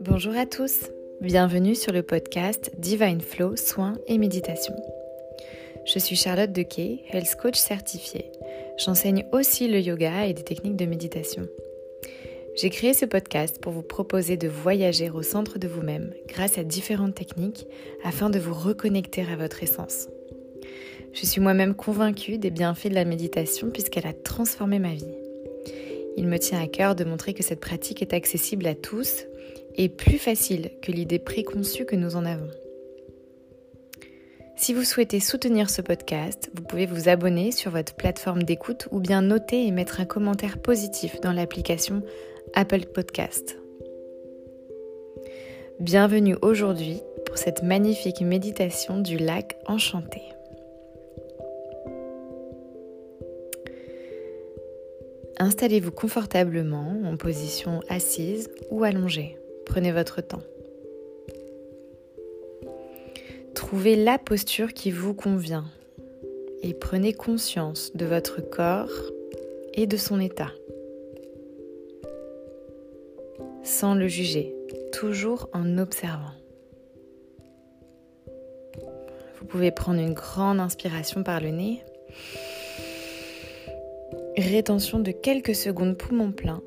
Bonjour à tous, bienvenue sur le podcast Divine Flow, soins et méditation. Je suis Charlotte Dequet, health coach certifiée. J'enseigne aussi le yoga et des techniques de méditation. J'ai créé ce podcast pour vous proposer de voyager au centre de vous-même grâce à différentes techniques afin de vous reconnecter à votre essence. Je suis moi-même convaincue des bienfaits de la méditation puisqu'elle a transformé ma vie. Il me tient à cœur de montrer que cette pratique est accessible à tous et plus facile que l'idée préconçue que nous en avons. Si vous souhaitez soutenir ce podcast, vous pouvez vous abonner sur votre plateforme d'écoute ou bien noter et mettre un commentaire positif dans l'application Apple Podcast. Bienvenue aujourd'hui pour cette magnifique méditation du lac enchanté. Installez-vous confortablement en position assise ou allongée. Prenez votre temps. Trouvez la posture qui vous convient et prenez conscience de votre corps et de son état. Sans le juger, toujours en observant. Vous pouvez prendre une grande inspiration par le nez. Rétention de quelques secondes poumon plein.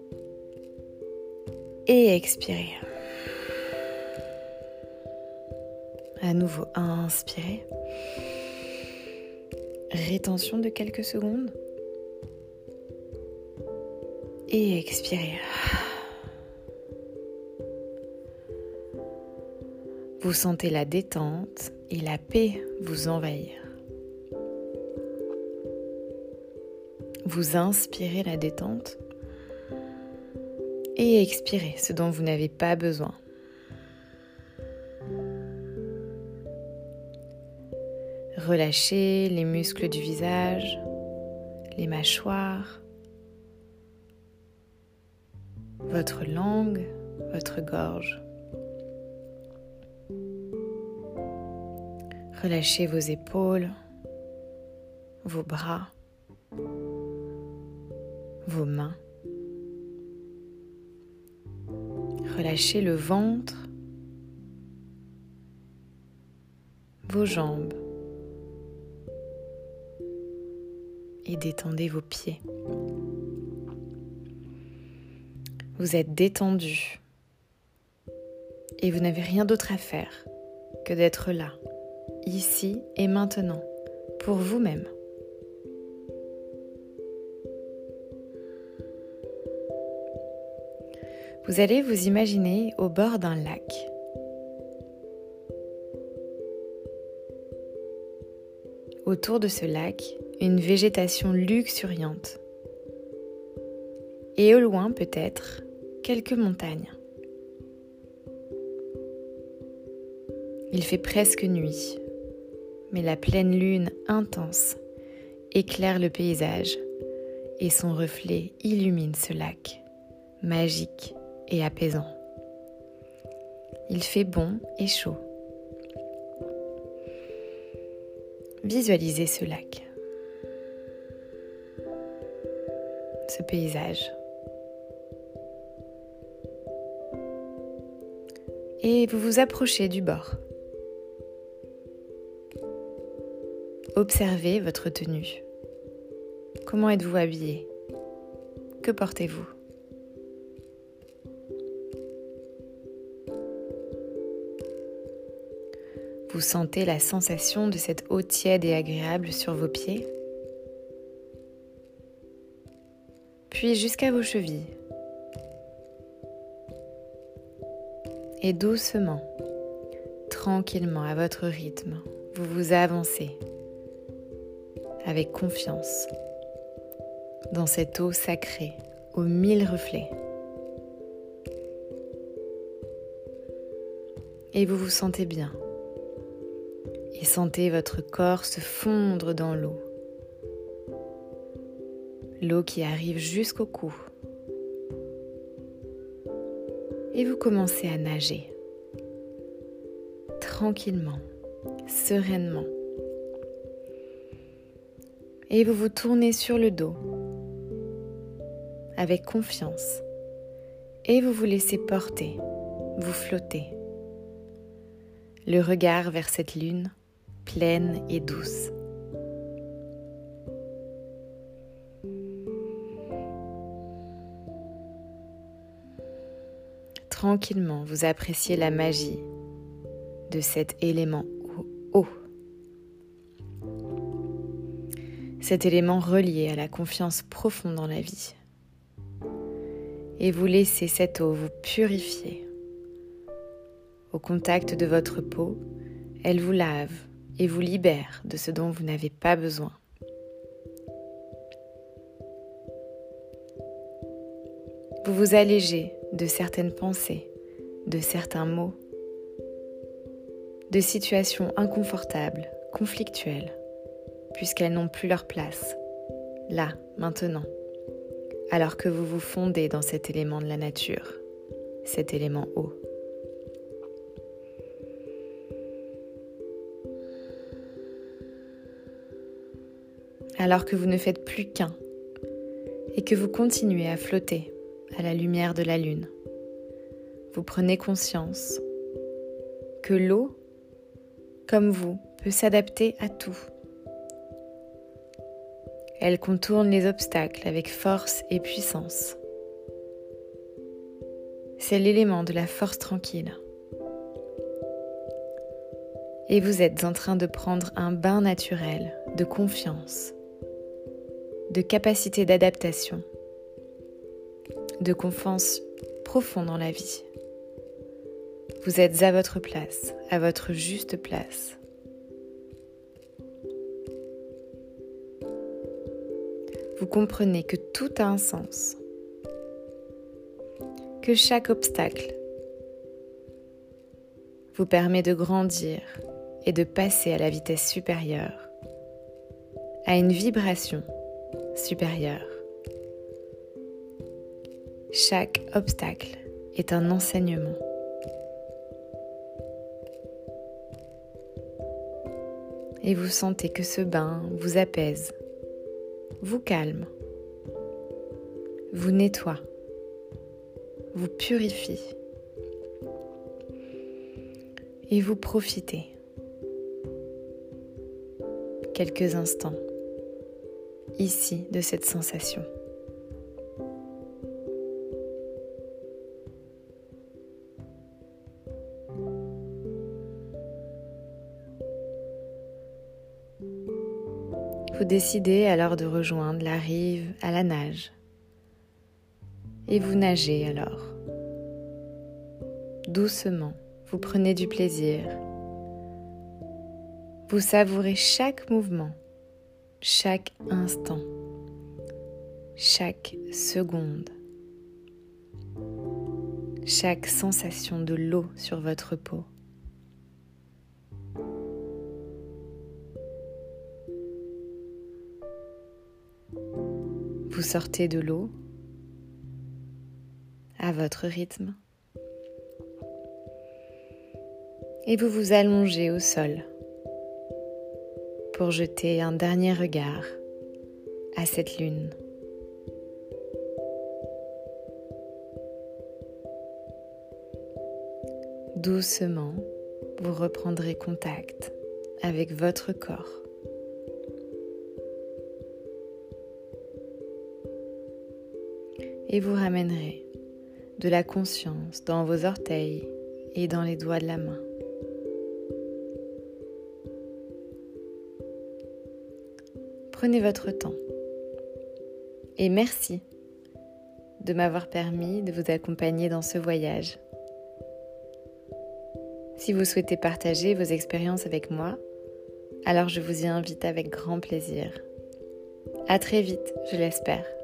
Et expirez. À nouveau, inspirez. Rétention de quelques secondes. Et expirez. Vous sentez la détente et la paix vous envahir. Vous inspirez la détente et expirez ce dont vous n'avez pas besoin. Relâchez les muscles du visage, les mâchoires, votre langue, votre gorge. Relâchez vos épaules, vos bras, vos mains. Relâchez le ventre, vos jambes. et détendez vos pieds. Vous êtes détendu et vous n'avez rien d'autre à faire que d'être là, ici et maintenant, pour vous-même. Vous allez vous imaginer au bord d'un lac. Autour de ce lac, une végétation luxuriante. Et au loin peut-être, quelques montagnes. Il fait presque nuit, mais la pleine lune intense éclaire le paysage et son reflet illumine ce lac, magique et apaisant. Il fait bon et chaud. Visualisez ce lac. ce paysage. Et vous vous approchez du bord. Observez votre tenue. Comment êtes-vous habillé? Que portez-vous? Vous sentez la sensation de cette eau tiède et agréable sur vos pieds puis jusqu'à vos chevilles. Et doucement, tranquillement, à votre rythme, vous vous avancez avec confiance dans cette eau sacrée aux mille reflets. Et vous vous sentez bien. Et sentez votre corps se fondre dans l'eau. L'eau qui arrive jusqu'au cou. Et vous commencez à nager. Tranquillement, sereinement. Et vous vous tournez sur le dos. Avec confiance. Et vous vous laissez porter, vous flottez. Le regard vers cette lune pleine et douce. Tranquillement, vous appréciez la magie de cet élément eau. Cet élément relié à la confiance profonde dans la vie et vous laissez cette eau vous purifier. Au contact de votre peau, elle vous lave et vous libère de ce dont vous n'avez pas besoin. Vous vous allégez de certaines pensées, de certains mots, de situations inconfortables, conflictuelles, puisqu'elles n'ont plus leur place, là, maintenant alors que vous vous fondez dans cet élément de la nature, cet élément eau. Alors que vous ne faites plus qu'un et que vous continuez à flotter à la lumière de la lune, vous prenez conscience que l'eau, comme vous, peut s'adapter à tout elle contourne les obstacles avec force et puissance. C'est l'élément de la force tranquille. Et vous êtes en train de prendre un bain naturel de confiance, de capacité d'adaptation, de confiance profonde dans la vie. Vous êtes à votre place, à votre juste place. vous comprenez que tout a un sens, que chaque obstacle vous permet de grandir et de passer à la vitesse supérieure, à une vibration supérieure. Chaque obstacle est un enseignement. Et vous sentez que ce bain vous apaise vous calme, vous nettoie, vous purifie et vous profitez quelques instants ici de cette sensation. Vous décidez alors de rejoindre la rive à la nage. Et vous nagez alors. Doucement, vous prenez du plaisir. Vous savourez chaque mouvement, chaque instant, chaque seconde, chaque sensation de l'eau sur votre peau. Vous sortez de l'eau à votre rythme. Et vous vous allongez au sol pour jeter un dernier regard à cette lune. Doucement, vous reprendrez contact avec votre corps. et vous ramènerez de la conscience dans vos orteils et dans les doigts de la main. Prenez votre temps et merci de m'avoir permis de vous accompagner dans ce voyage. Si vous souhaitez partager vos expériences avec moi, alors je vous y invite avec grand plaisir. À très vite, je l'espère.